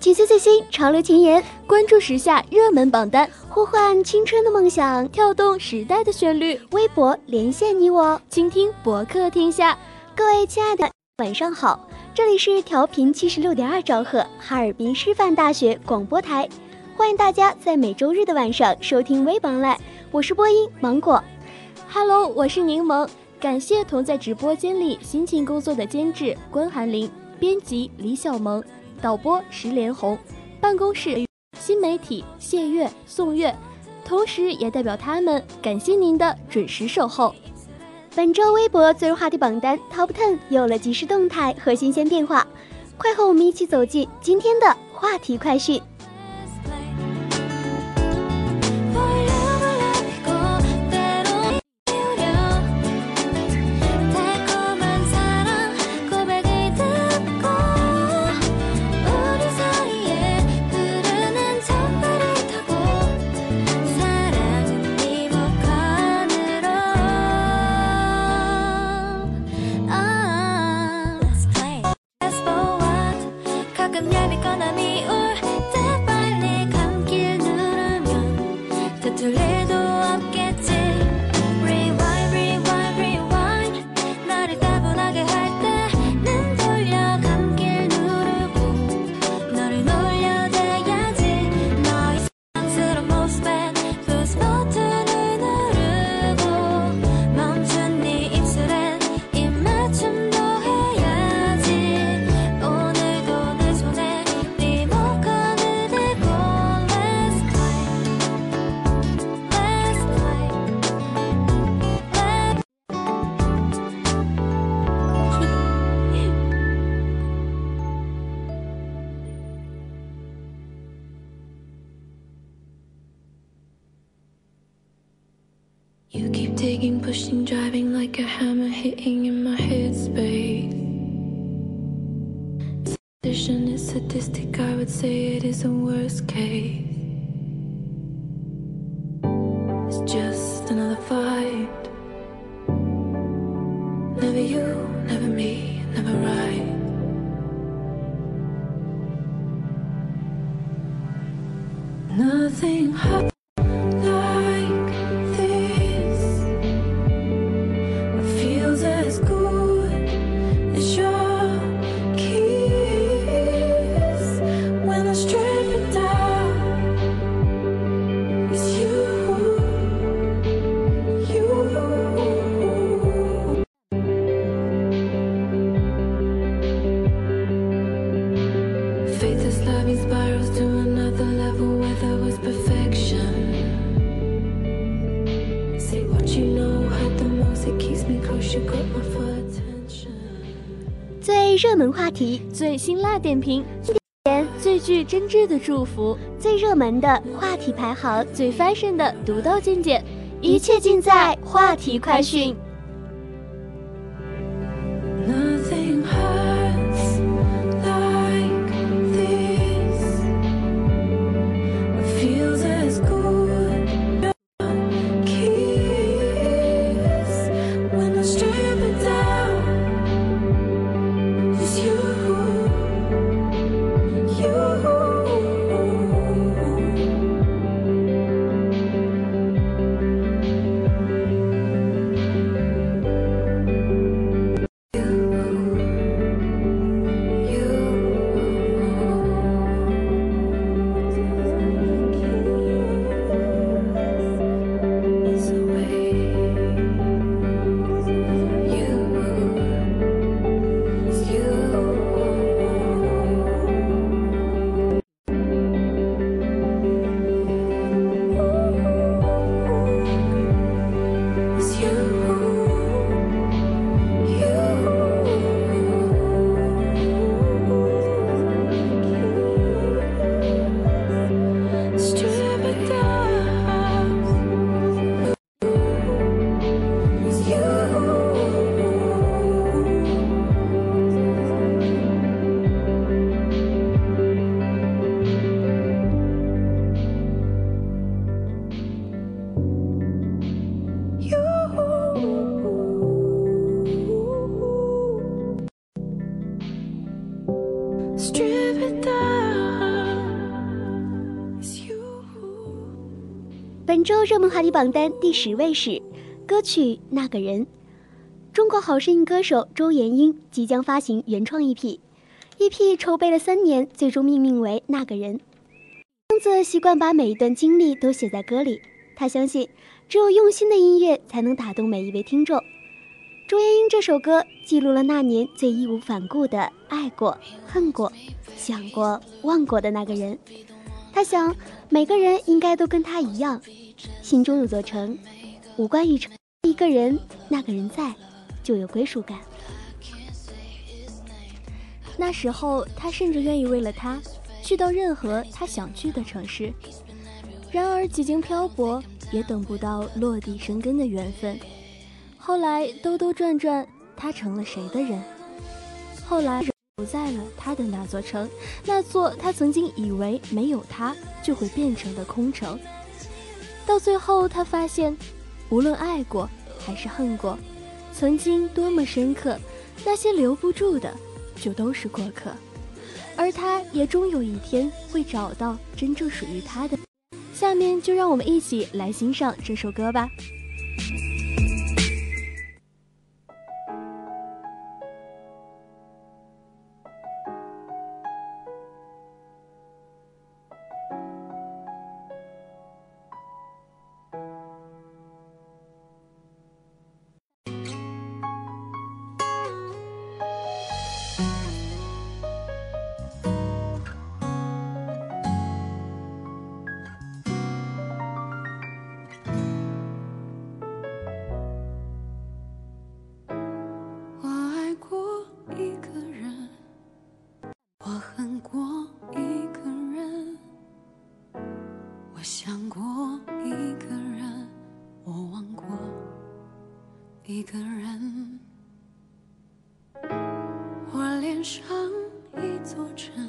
解析最新潮流前沿，关注时下热门榜单，呼唤青春的梦想，跳动时代的旋律，微博连线你我，倾听博客天下。各位亲爱的，晚上好，这里是调频七十六点二兆赫哈尔滨师范大学广播台，欢迎大家在每周日的晚上收听微榜来，我是播音芒果。Hello，我是柠檬，感谢同在直播间里辛勤工作的监制关寒林、编辑李小萌、导播石连红、办公室新媒体谢月、宋月，同时也代表他们感谢您的准时守候。本周微博最热话题榜单 Top Ten 有了及时动态和新鲜变化，快和我们一起走进今天的话题快讯。题，最辛辣点评，最具真挚的祝福，最热门的话题排行，最 fashion 的独到见解，一切尽在话题快讯。本周热门话题榜单第十位是歌曲《那个人》。中国好声音歌手周妍英即将发行原创 EP，EP 筹备了三年，最终命名为《那个人》。英子习惯把每一段经历都写在歌里，她相信只有用心的音乐才能打动每一位听众。周妍英这首歌记录了那年最义无反顾的爱过、恨过、想过、忘过的那个人。她想，每个人应该都跟她一样，心中有座城，无关于城。一个人，那个人在，就有归属感。那时候，他甚至愿意为了他，去到任何他想去的城市。然而，几经漂泊，也等不到落地生根的缘分。后来兜兜转转，他成了谁的人？后来不在了他的那座城，那座他曾经以为没有他就会变成的空城。到最后，他发现，无论爱过还是恨过，曾经多么深刻，那些留不住的，就都是过客。而他也终有一天会找到真正属于他的。下面就让我们一起来欣赏这首歌吧。上一座城。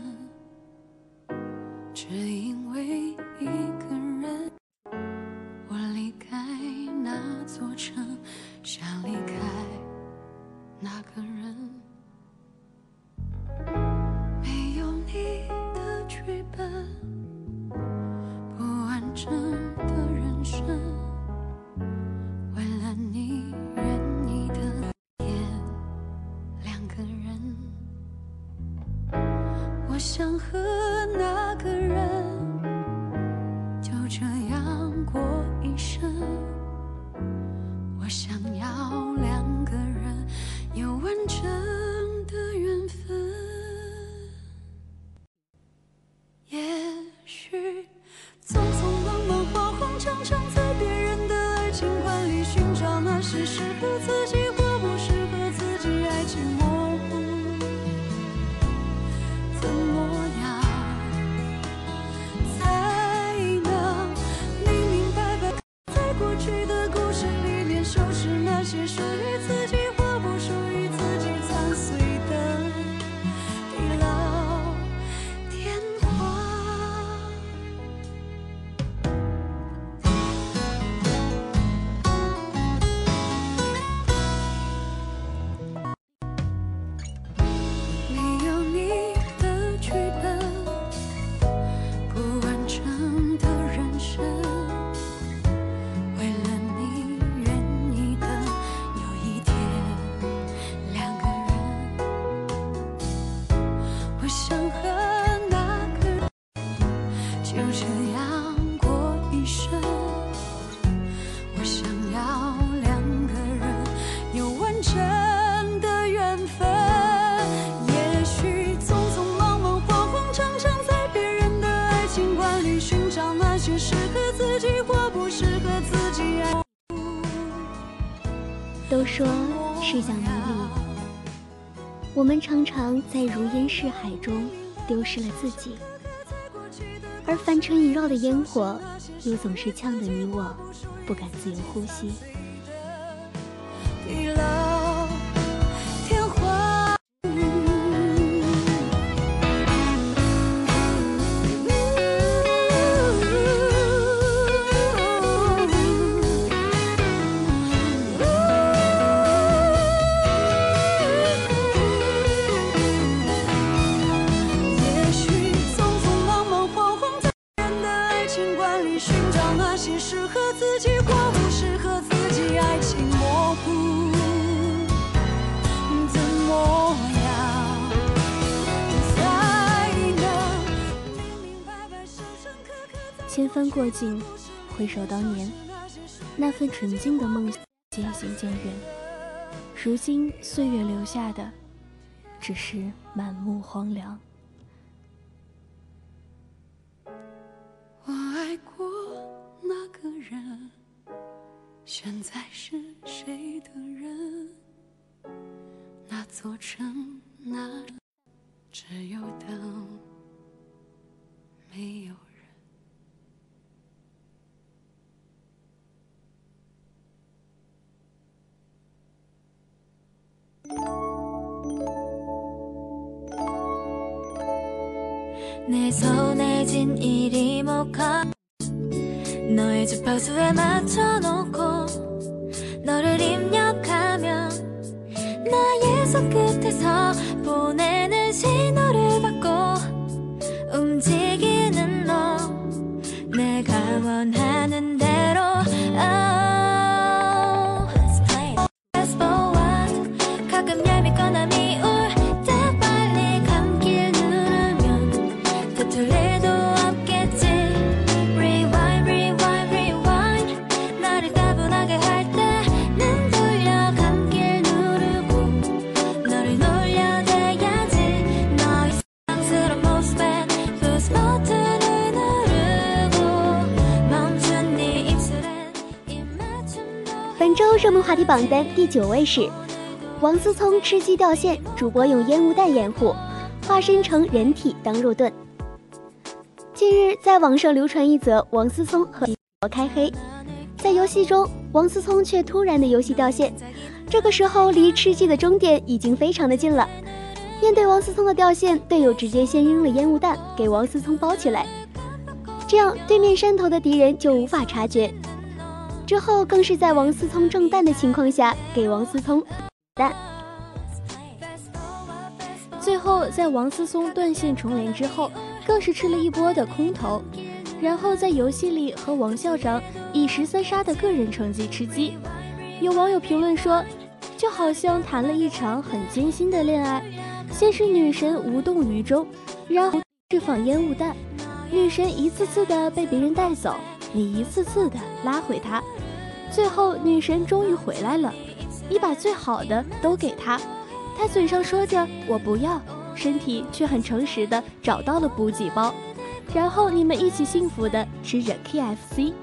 我们常常在如烟似海中丢失了自己，而凡尘萦绕的烟火又总是呛得你我，不敢自由呼吸。千帆过尽，回首当年，那份纯净的梦想渐行渐远。如今岁月留下的，只是满目荒凉。我爱过那个人，现在是谁的人？那座城，那只有灯，没有。 내 손에 진 이리모카 너의 주파수에 맞춰놓고 너를 입력하면 나의 손끝에서 보내는 신호를 받고 움직이 榜单第九位是王思聪吃鸡掉线，主播用烟雾弹掩护，化身成人体当肉盾。近日，在网上流传一则王思聪和我开黑，在游戏中，王思聪却突然的游戏掉线，这个时候离吃鸡的终点已经非常的近了。面对王思聪的掉线，队友直接先扔了烟雾弹给王思聪包起来，这样对面山头的敌人就无法察觉，之后更是在王思聪中弹的情况下给王思聪弹。最后在王思聪断线重连之后，更是吃了一波的空投，然后在游戏里和王校长以十三杀的个人成绩吃鸡。有网友评论说。就好像谈了一场很艰辛的恋爱，先是女神无动于衷，然后释放烟雾弹，女神一次次的被别人带走，你一次次的拉回他，最后女神终于回来了，你把最好的都给他，他嘴上说着我不要，身体却很诚实的找到了补给包，然后你们一起幸福的吃着 KFC。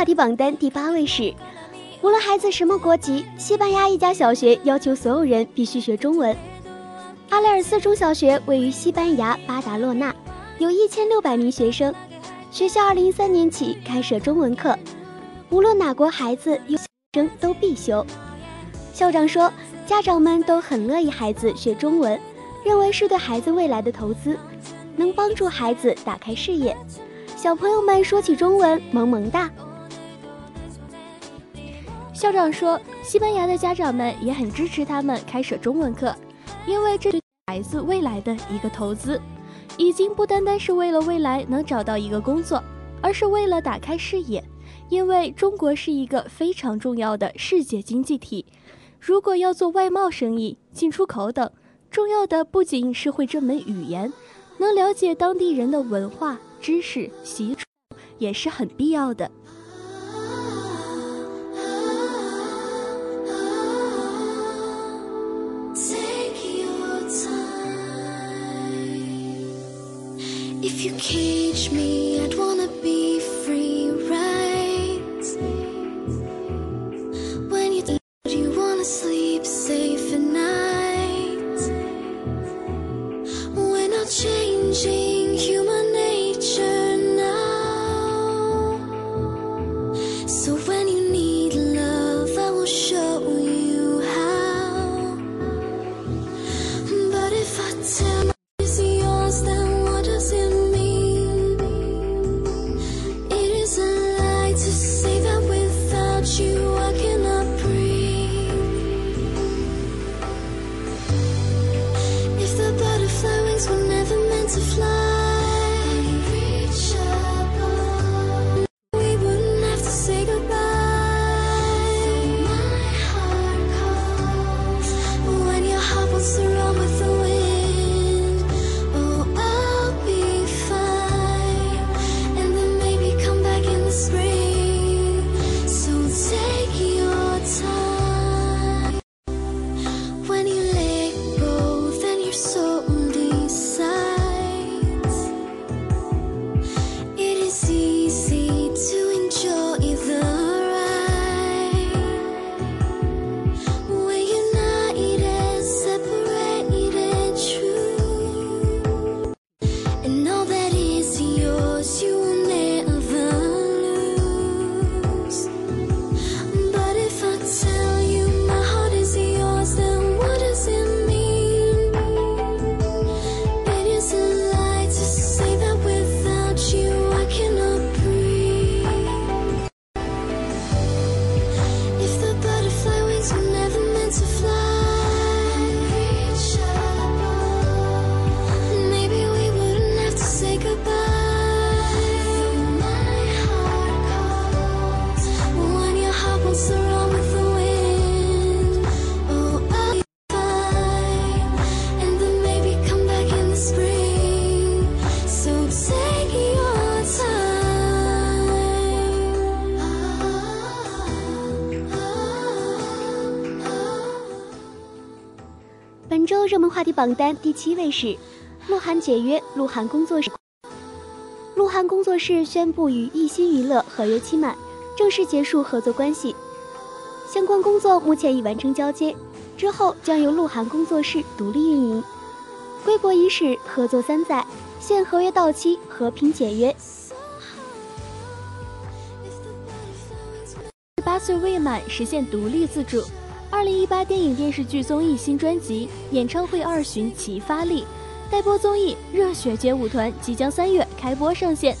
话题榜单第八位是：无论孩子什么国籍，西班牙一家小学要求所有人必须学中文。阿雷尔斯中小学位于西班牙巴达洛纳，有一千六百名学生。学校二零一三年起开设中文课，无论哪国孩子有生都必修。校长说，家长们都很乐意孩子学中文，认为是对孩子未来的投资，能帮助孩子打开视野。小朋友们说起中文萌萌哒。校长说，西班牙的家长们也很支持他们开设中文课，因为这对孩子未来的一个投资，已经不单单是为了未来能找到一个工作，而是为了打开视野。因为中国是一个非常重要的世界经济体，如果要做外贸生意、进出口等，重要的不仅是会这门语言，能了解当地人的文化。知识习俗也是很必要的。If you cage me, I'd wanna be 榜单第七位是鹿晗解约，鹿晗工作室。鹿晗工作室宣布与艺兴娱乐合约期满，正式结束合作关系。相关工作目前已完成交接，之后将由鹿晗工作室独立运营。归国伊始，合作三载，现合约到期，和平解约。十八岁未满实现独立自主。二零一八电影电视剧综艺新专辑演唱会二巡齐发力，待播综艺《热血街舞团》即将三月开播上线，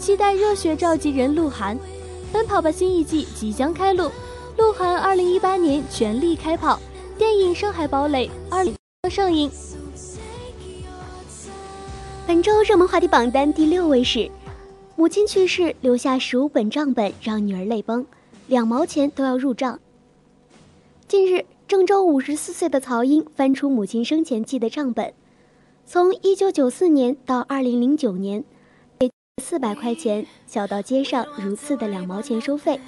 期待热血召集人鹿晗。奔跑吧新一季即将开录，鹿晗二零一八年全力开跑，电影《上海堡垒》二零上映。本周热门话题榜单第六位是：母亲去世留下十五本账本，让女儿泪崩，两毛钱都要入账。近日，郑州五十四岁的曹英翻出母亲生前记的账本，从一九九四年到二零零九年，四百块钱小到街上如厕的两毛钱收费，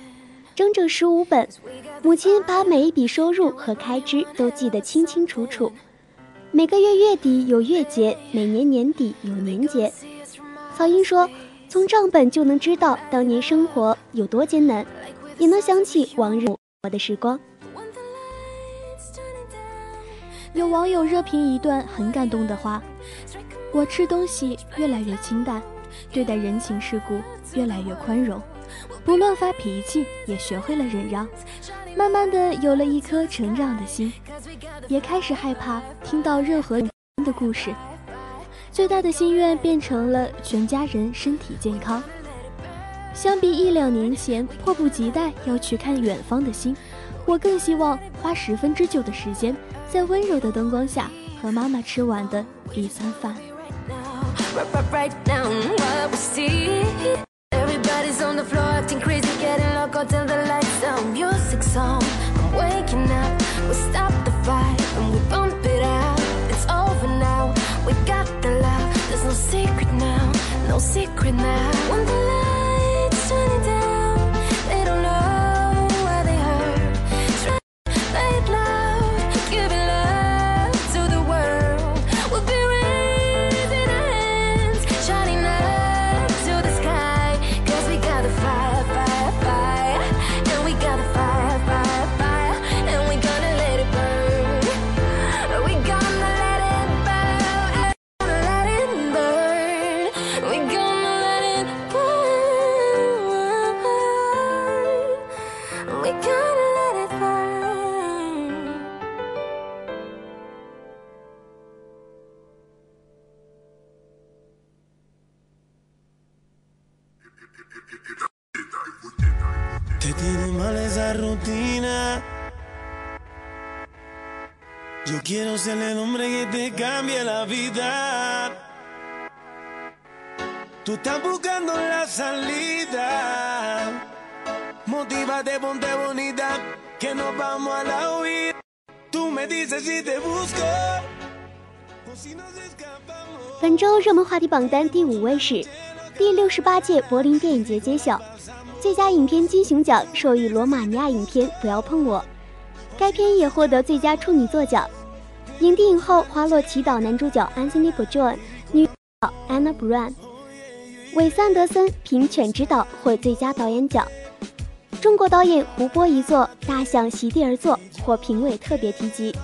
整整十五本。母亲把每一笔收入和开支都记得清清楚楚，每个月月底有月结，每年年底有年结。曹英说：“从账本就能知道当年生活有多艰难，也能想起往日我的时光。”有网友热评一段很感动的话：“我吃东西越来越清淡，对待人情世故越来越宽容，不乱发脾气，也学会了忍让，慢慢的有了一颗成长的心，也开始害怕听到任何的故事。最大的心愿变成了全家人身体健康。相比一两年前迫不及待要去看远方的心，我更希望花十分之九的时间。”在温柔的灯光下，和妈妈吃完的一餐饭。本周热门话题榜单第五位是第六十八届柏林电影节揭晓，最佳影片金熊奖授予罗马尼亚影片《不要碰我》，该片也获得最佳处女作奖。影帝影后花落祈祷男主角 Anthony Bourdain，女主角 Anna Brown，韦斯安德森凭《犬之岛》获最佳导演奖。中国导演胡波一作《大象席地而坐》获评委特别提及，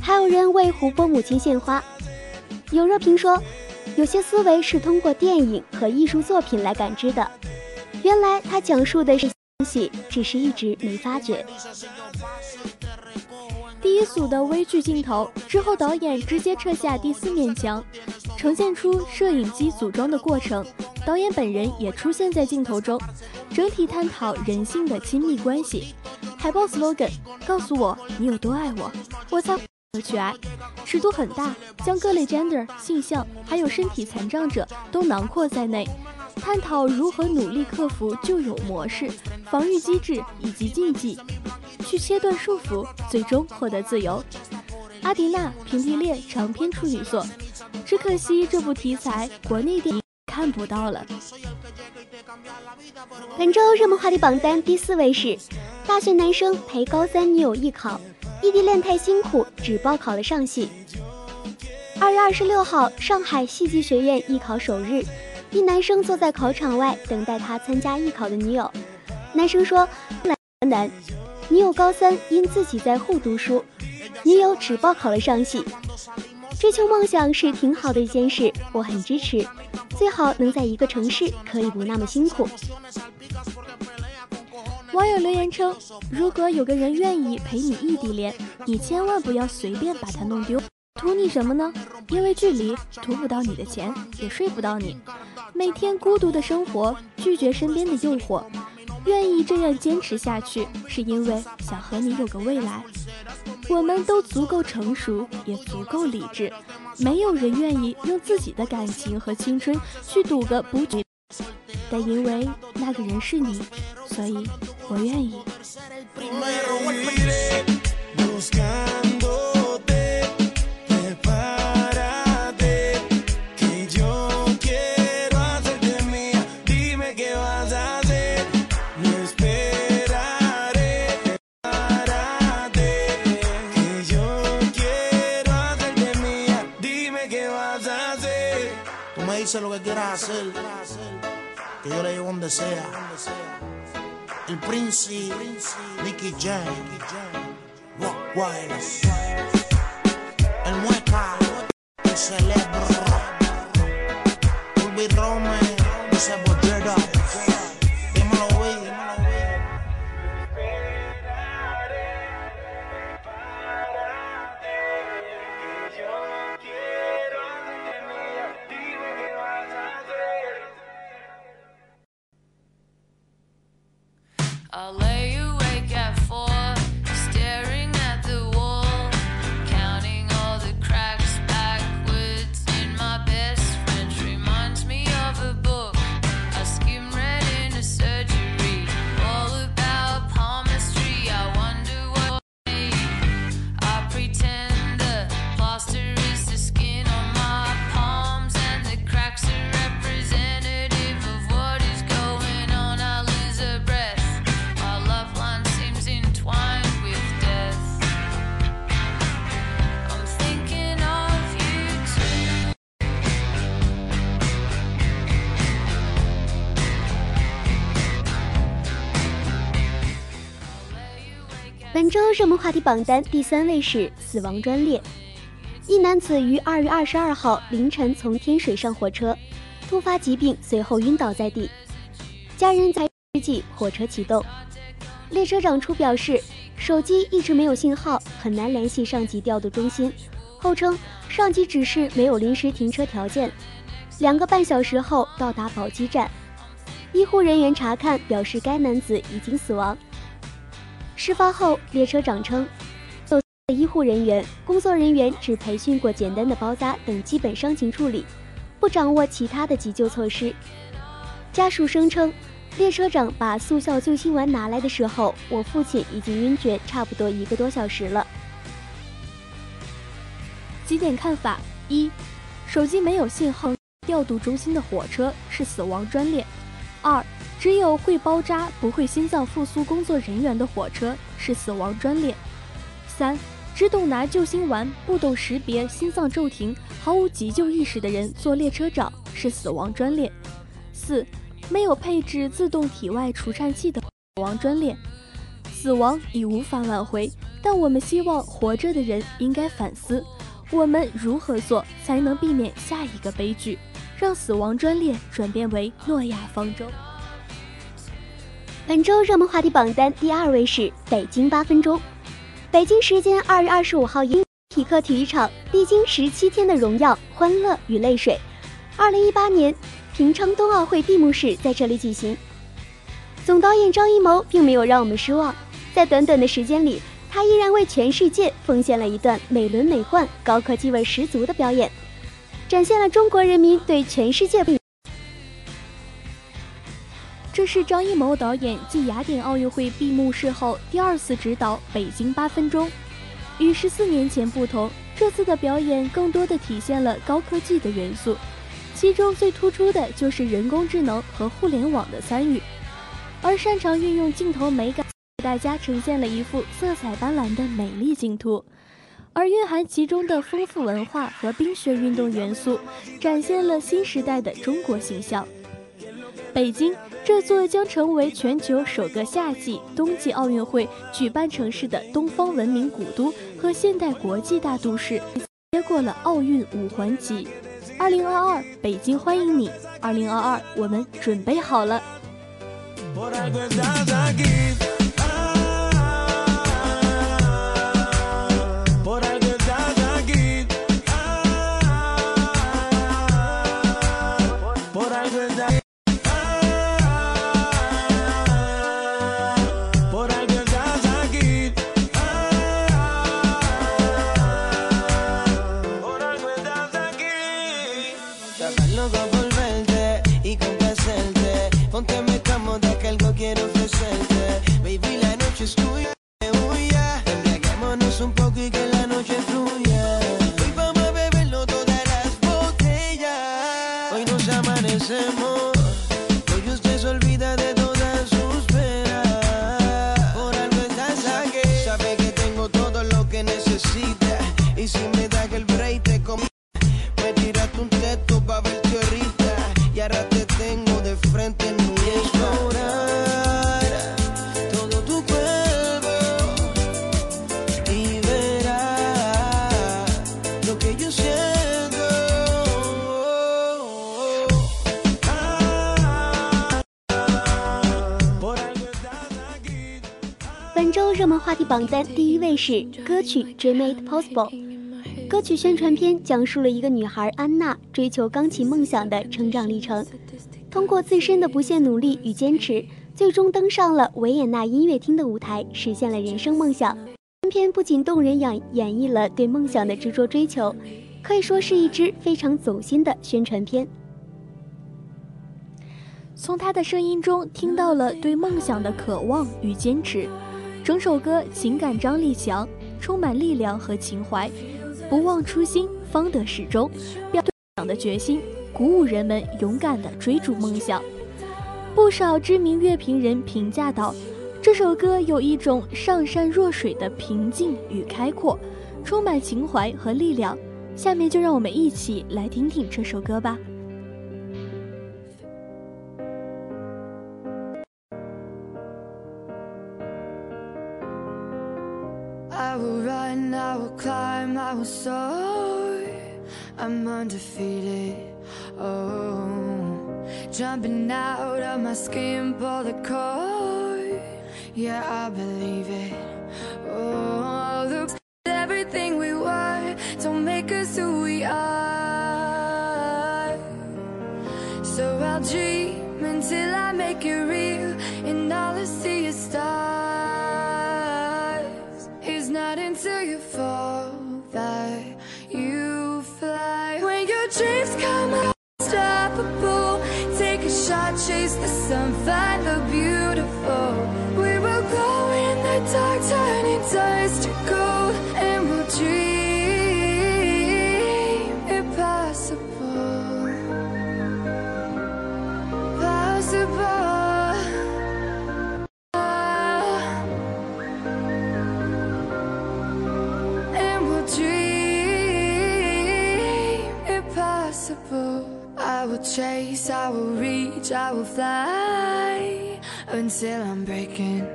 还有人为胡波母亲献花。有热评说，有些思维是通过电影和艺术作品来感知的，原来他讲述的是东西，只是一直没发觉。第一组的微距镜头之后，导演直接撤下第四面墙，呈现出摄影机组装的过程。导演本人也出现在镜头中，整体探讨人性的亲密关系。海报 slogan 告诉我你有多爱我，我才。去爱，尺度很大，将各类 gender 性向还有身体残障者都囊括在内，探讨如何努力克服旧有模式、防御机制以及禁忌，去切断束缚，最终获得自由。阿迪娜平地恋长篇处女作，只可惜这部题材国内电影看不到了。本周热门话题榜单第四位是：大学男生陪高三女友艺考。异地恋太辛苦，只报考了上戏。二月二十六号，上海戏剧学院艺考首日，一男生坐在考场外等待他参加艺考的女友。男生说：“来难，女友高三，因自己在沪读书，女友只报考了上戏。追求梦想是挺好的一件事，我很支持。最好能在一个城市，可以不那么辛苦。”网友留言称：“如果有个人愿意陪你异地恋，你千万不要随便把他弄丢。图你什么呢？因为距离，图不到你的钱，也睡不到你。每天孤独的生活，拒绝身边的诱惑，愿意这样坚持下去，是因为想和你有个未来。我们都足够成熟，也足够理智，没有人愿意用自己的感情和青春去赌个不绝。但因为那个人是你，所以。”我愿意。Me dices lo que quieras hacer, que yo le llevo donde sea. El Prince, Nicky Jam, Rock Wireless, el Mueca, el Celebro, 热门话题榜单第三位是死亡专列。一男子于二月二十二号凌晨从天水上火车，突发疾病，随后晕倒在地。家人在之际，火车启动。列车长初表示，手机一直没有信号，很难联系上级调度中心。后称上级指示没有临时停车条件。两个半小时后到达宝鸡站，医护人员查看表示该男子已经死亡。事发后，列车长称，有医护人员、工作人员只培训过简单的包扎等基本伤情处理，不掌握其他的急救措施。家属声称，列车长把速效救心丸拿来的时候，我父亲已经晕厥差不多一个多小时了。几点看法：一、手机没有信号，调度中心的火车是死亡专列；二、只有会包扎不会心脏复苏工作人员的火车是死亡专列；三、只懂拿救心丸，不懂识别心脏骤停、毫无急救意识的人做列车长是死亡专列；四、没有配置自动体外除颤器的死亡专列。死亡已无法挽回，但我们希望活着的人应该反思。我们如何做才能避免下一个悲剧，让死亡专列转变为诺亚方舟？本周热门话题榜单第二位是北京八分钟。北京时间二月二十五号，英匹克体育场历经十七天的荣耀、欢乐与泪水，二零一八年平昌冬奥会闭幕式在这里举行。总导演张艺谋并没有让我们失望，在短短的时间里，他依然为全世界奉献了一段美轮美奂、高科技味十足的表演，展现了中国人民对全世界。这是张艺谋导演继雅典奥运会闭幕式后第二次执导《北京八分钟》，与十四年前不同，这次的表演更多的体现了高科技的元素，其中最突出的就是人工智能和互联网的参与，而擅长运用镜头美感，给大家呈现了一幅色彩斑斓的美丽净土。而蕴含其中的丰富文化和冰雪运动元素，展现了新时代的中国形象。北京这座将成为全球首个夏季、冬季奥运会举办城市的东方文明古都和现代国际大都市，接过了奥运五环旗。二零二二，北京欢迎你！二零二二，我们准备好了。榜单第一位是歌曲《Dream It Possible》。歌曲宣传片讲述了一个女孩安娜追求钢琴梦想的成长历程，通过自身的不懈努力与坚持，最终登上了维也纳音乐厅的舞台，实现了人生梦想。本片不仅动人演演绎了对梦想的执着追求，可以说是一支非常走心的宣传片。从他的声音中听到了对梦想的渴望与坚持，整首歌情感张力强，充满力量和情怀。不忘初心，方得始终，表对的决心，鼓舞人们勇敢地追逐梦想。不少知名乐评人评价道，这首歌有一种上善若水的平静与开阔，充满情怀和力量。下面就让我们一起来听听这首歌吧。Climb, I'm undefeated. Oh, jumping out of my skin, pull the cord. Yeah, I believe it. Oh, look, everything we were don't make us who we are. So I'll dream find the beautiful. We will glow in the dark, turning dust to gold, and we'll dream impossible possible. I will chase, I will reach, I will fly until I'm breaking,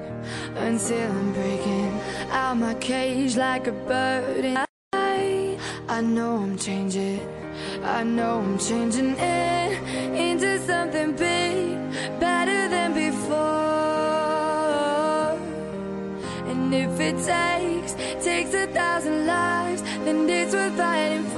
until I'm breaking out my cage like a bird. And I, I know I'm changing. I know I'm changing it into something big, better than before. And if it takes, takes a thousand lives, then it's worth fighting for.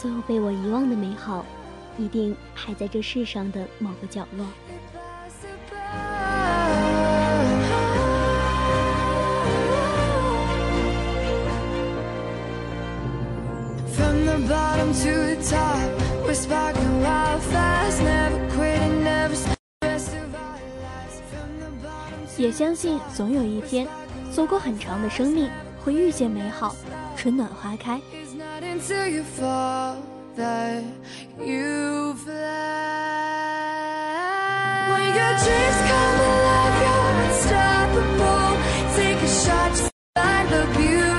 所有被我遗忘的美好一定还在这世上的某个角落。也相信总有一天，走过很长的生命，会遇见美好，春暖花开。Not until you fall that you fly. When your dreams come alive, you're unstoppable. Take a shot to find the beautiful.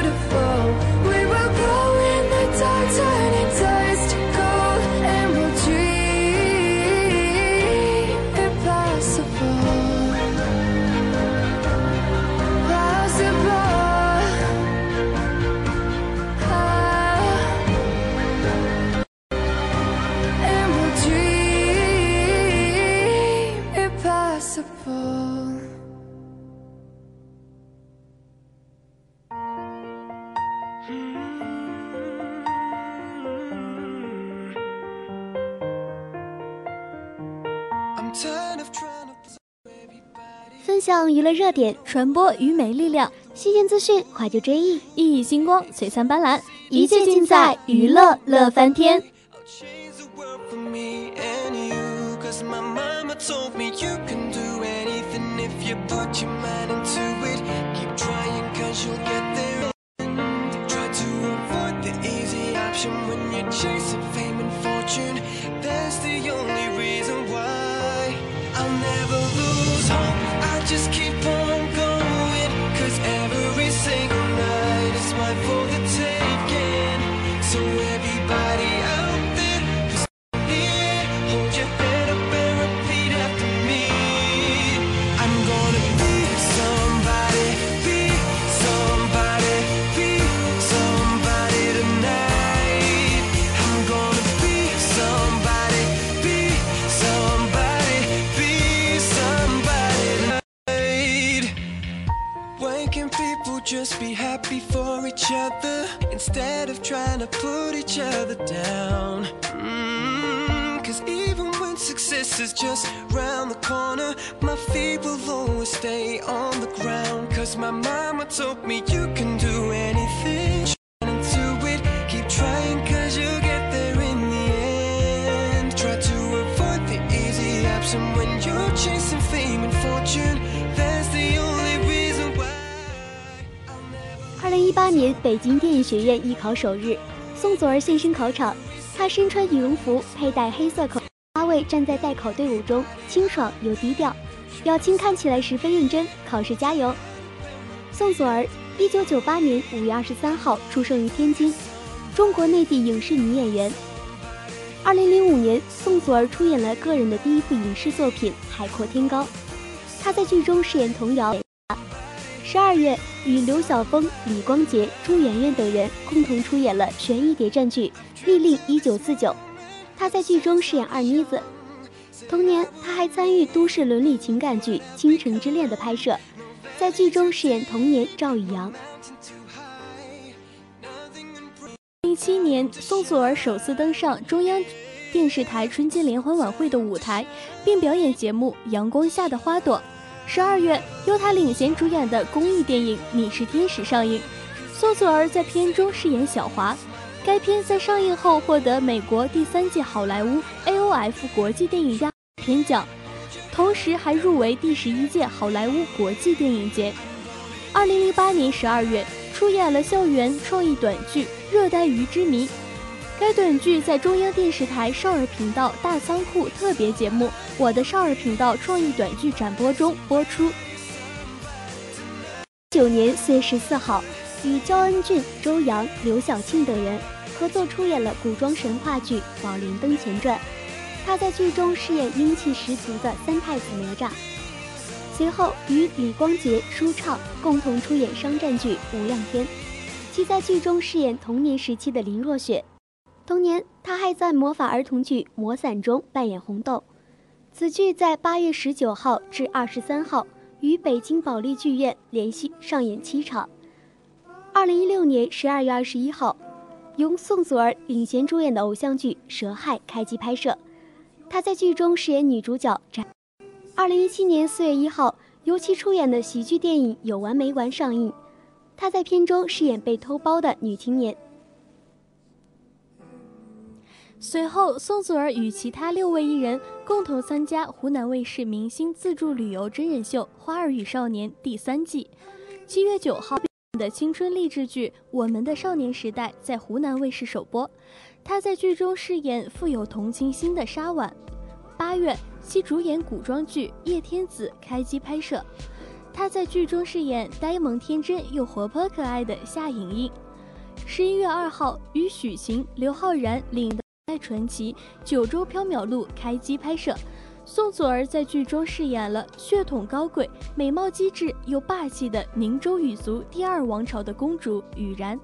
娱乐热点，传播愚昧力量，新鲜资讯，怀旧追忆，熠熠星光，璀璨斑斓，一切尽在娱乐乐翻天。Just 艺考首日，宋祖儿现身考场，她身穿羽绒服，佩戴黑色口花位，站在待考队伍中，清爽又低调，表情看起来十分认真。考试加油！宋祖儿，一九九八年五月二十三号出生于天津，中国内地影视女演员。二零零五年，宋祖儿出演了个人的第一部影视作品《海阔天高》，她在剧中饰演童谣。十二月，与刘晓峰、李光洁、朱媛媛等人共同出演了悬疑谍战剧《密令一九四九》，她在剧中饰演二妮子。同年，她还参与都市伦理情感剧《倾城之恋》的拍摄，在剧中饰演童年赵宇阳。零七年，宋祖儿首次登上中央电视台春节联欢晚会的舞台，并表演节目《阳光下的花朵》。十二月，由他领衔主演的公益电影《你是天使》上映，宋祖儿在片中饰演小华。该片在上映后获得美国第三届好莱坞 AOF 国际电影亚片奖，同时还入围第十一届好莱坞国际电影节。二零零八年十二月，出演了校园创意短剧《热带鱼之谜》。该短剧在中央电视台少儿频道大仓库特别节目《我的少儿频道创意短剧展播》中播出。九年四月十四号，与焦恩俊、周扬、刘晓庆等人合作出演了古装神话剧《宝莲灯前传》，他在剧中饰演英气十足的三太子哪吒。随后与李光洁、舒畅共同出演商战剧《无量天》，其在剧中饰演童年时期的林若雪。同年，他还在魔法儿童剧《魔伞》中扮演红豆。此剧在八月十九号至二十三号于北京保利剧院连续上演七场。二零一六年十二月二十一号，由宋祖儿领衔主演的偶像剧《蛇害》开机拍摄，她在剧中饰演女主角展。二零一七年四月一号，由其出演的喜剧电影《有完没完》上映，她在片中饰演被偷包的女青年。随后，宋祖儿与其他六位艺人共同参加湖南卫视明星自助旅游真人秀《花儿与少年》第三季。七月九号的青春励志剧《我们的少年时代》在湖南卫视首播，她在剧中饰演富有同情心的沙婉。八月，其主演古装剧《叶天子》开机拍摄，她在剧中饰演呆萌天真又活泼可爱的夏莹莹。十一月二号，与许晴、刘昊然领爱。《传奇》九州缥缈录开机拍摄，宋祖儿在剧中饰演了血统高贵、美貌机智又霸气的宁州羽族第二王朝的公主雨然。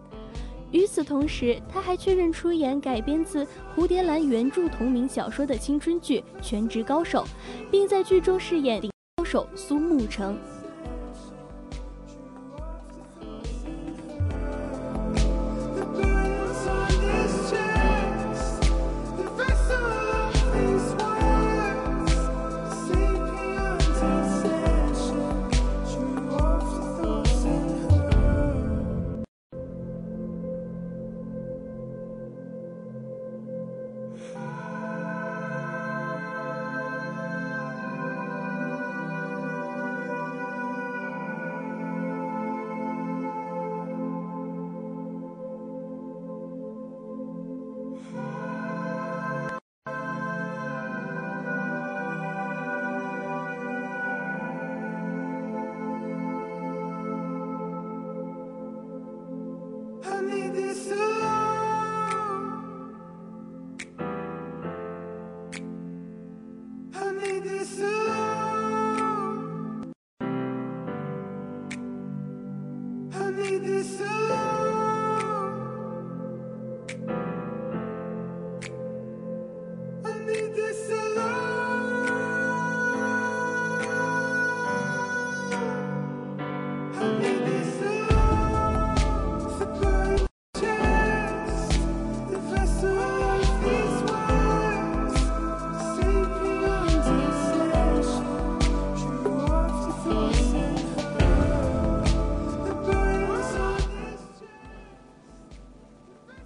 与此同时，她还确认出演改编自蝴蝶兰原著同名小说的青春剧《全职高手》，并在剧中饰演高手苏沐橙。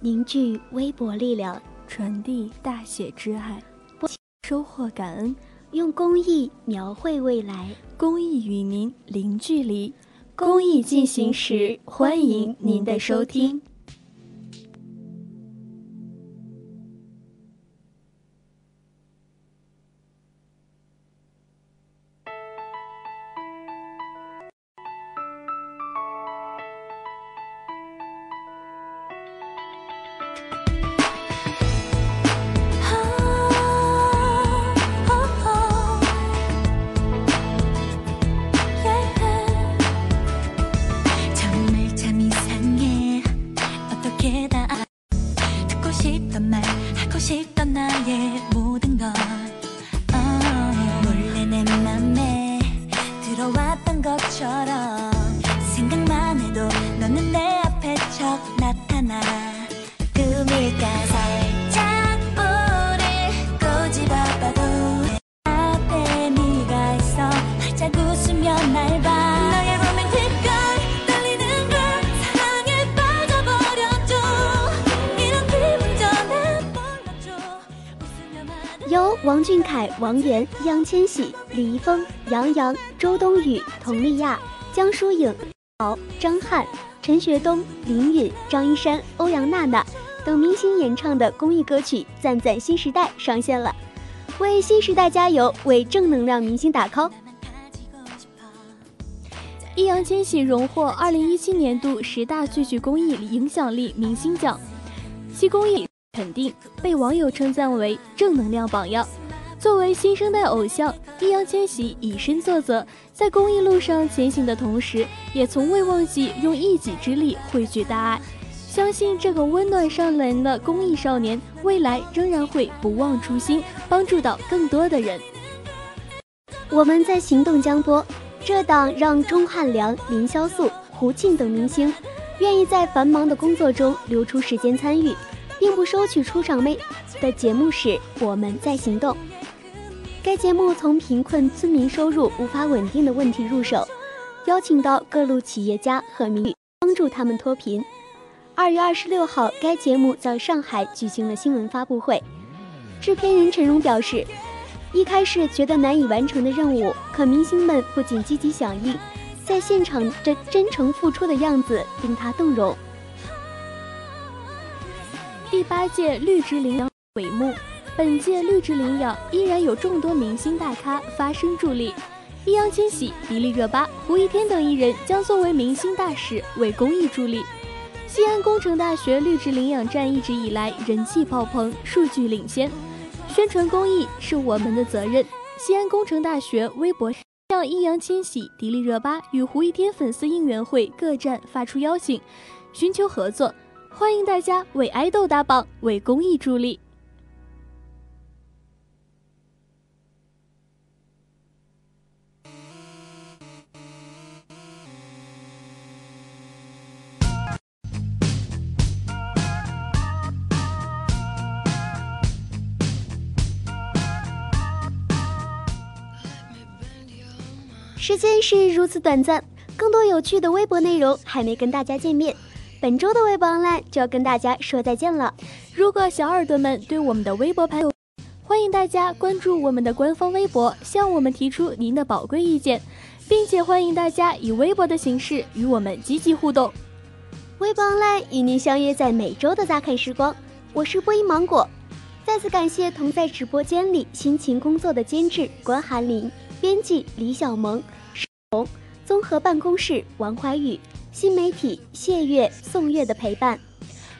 凝聚微薄力量，传递大写之爱，收获感恩，用公益描绘未来，公益与您零距离。公益进行时，欢迎您的收听。李易峰、杨洋、周冬雨、佟丽娅、江疏影、敖、张翰、陈学冬、林允、张一山、欧阳娜娜等明星演唱的公益歌曲《赞赞新时代》上线了，为新时代加油，为正能量明星打 call。易烊千玺荣获二零一七年度十大最具公益影响力明星奖，其公益。肯定被网友称赞为正能量榜样。作为新生代偶像，易烊千玺以身作则，在公益路上前行的同时，也从未忘记用一己之力汇聚大爱。相信这个温暖善良的公益少年，未来仍然会不忘初心，帮助到更多的人。我们在行动江波这档让钟汉良、林潇肃、胡庆等明星愿意在繁忙的工作中留出时间参与。并不收取出场费的节目是《我们在行动》。该节目从贫困村民收入无法稳定的问题入手，邀请到各路企业家和民营帮助他们脱贫。二月二十六号，该节目在上海举行了新闻发布会，制片人陈荣表示，一开始觉得难以完成的任务，可明星们不仅积极响应，在现场这真诚付出的样子令他动容。第八届绿植领养帷幕，本届绿植领养依然有众多明星大咖发声助力，易烊千玺、迪丽热巴、胡一天等艺人将作为明星大使为公益助力。西安工程大学绿植领养站一直以来人气爆棚，数据领先，宣传公益是我们的责任。西安工程大学微博向易烊千玺、迪丽热巴与胡一天粉丝应援会各站发出邀请，寻求合作。欢迎大家为爱豆打榜，为公益助力。时间是如此短暂，更多有趣的微博内容还没跟大家见面。本周的微博 online 就要跟大家说再见了。如果小耳朵们对我们的微博盘有，欢迎大家关注我们的官方微博，向我们提出您的宝贵意见，并且欢迎大家以微博的形式与我们积极互动。微博 online 与您相约在每周的杂侃时光，我是播音芒果。再次感谢同在直播间里辛勤工作的监制关寒林、编辑李小萌、石红、综合办公室王怀宇、新媒体谢月、宋月的陪伴。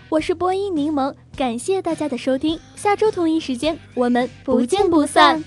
我是播音柠檬，感谢大家的收听，下周同一时间我们不见不散。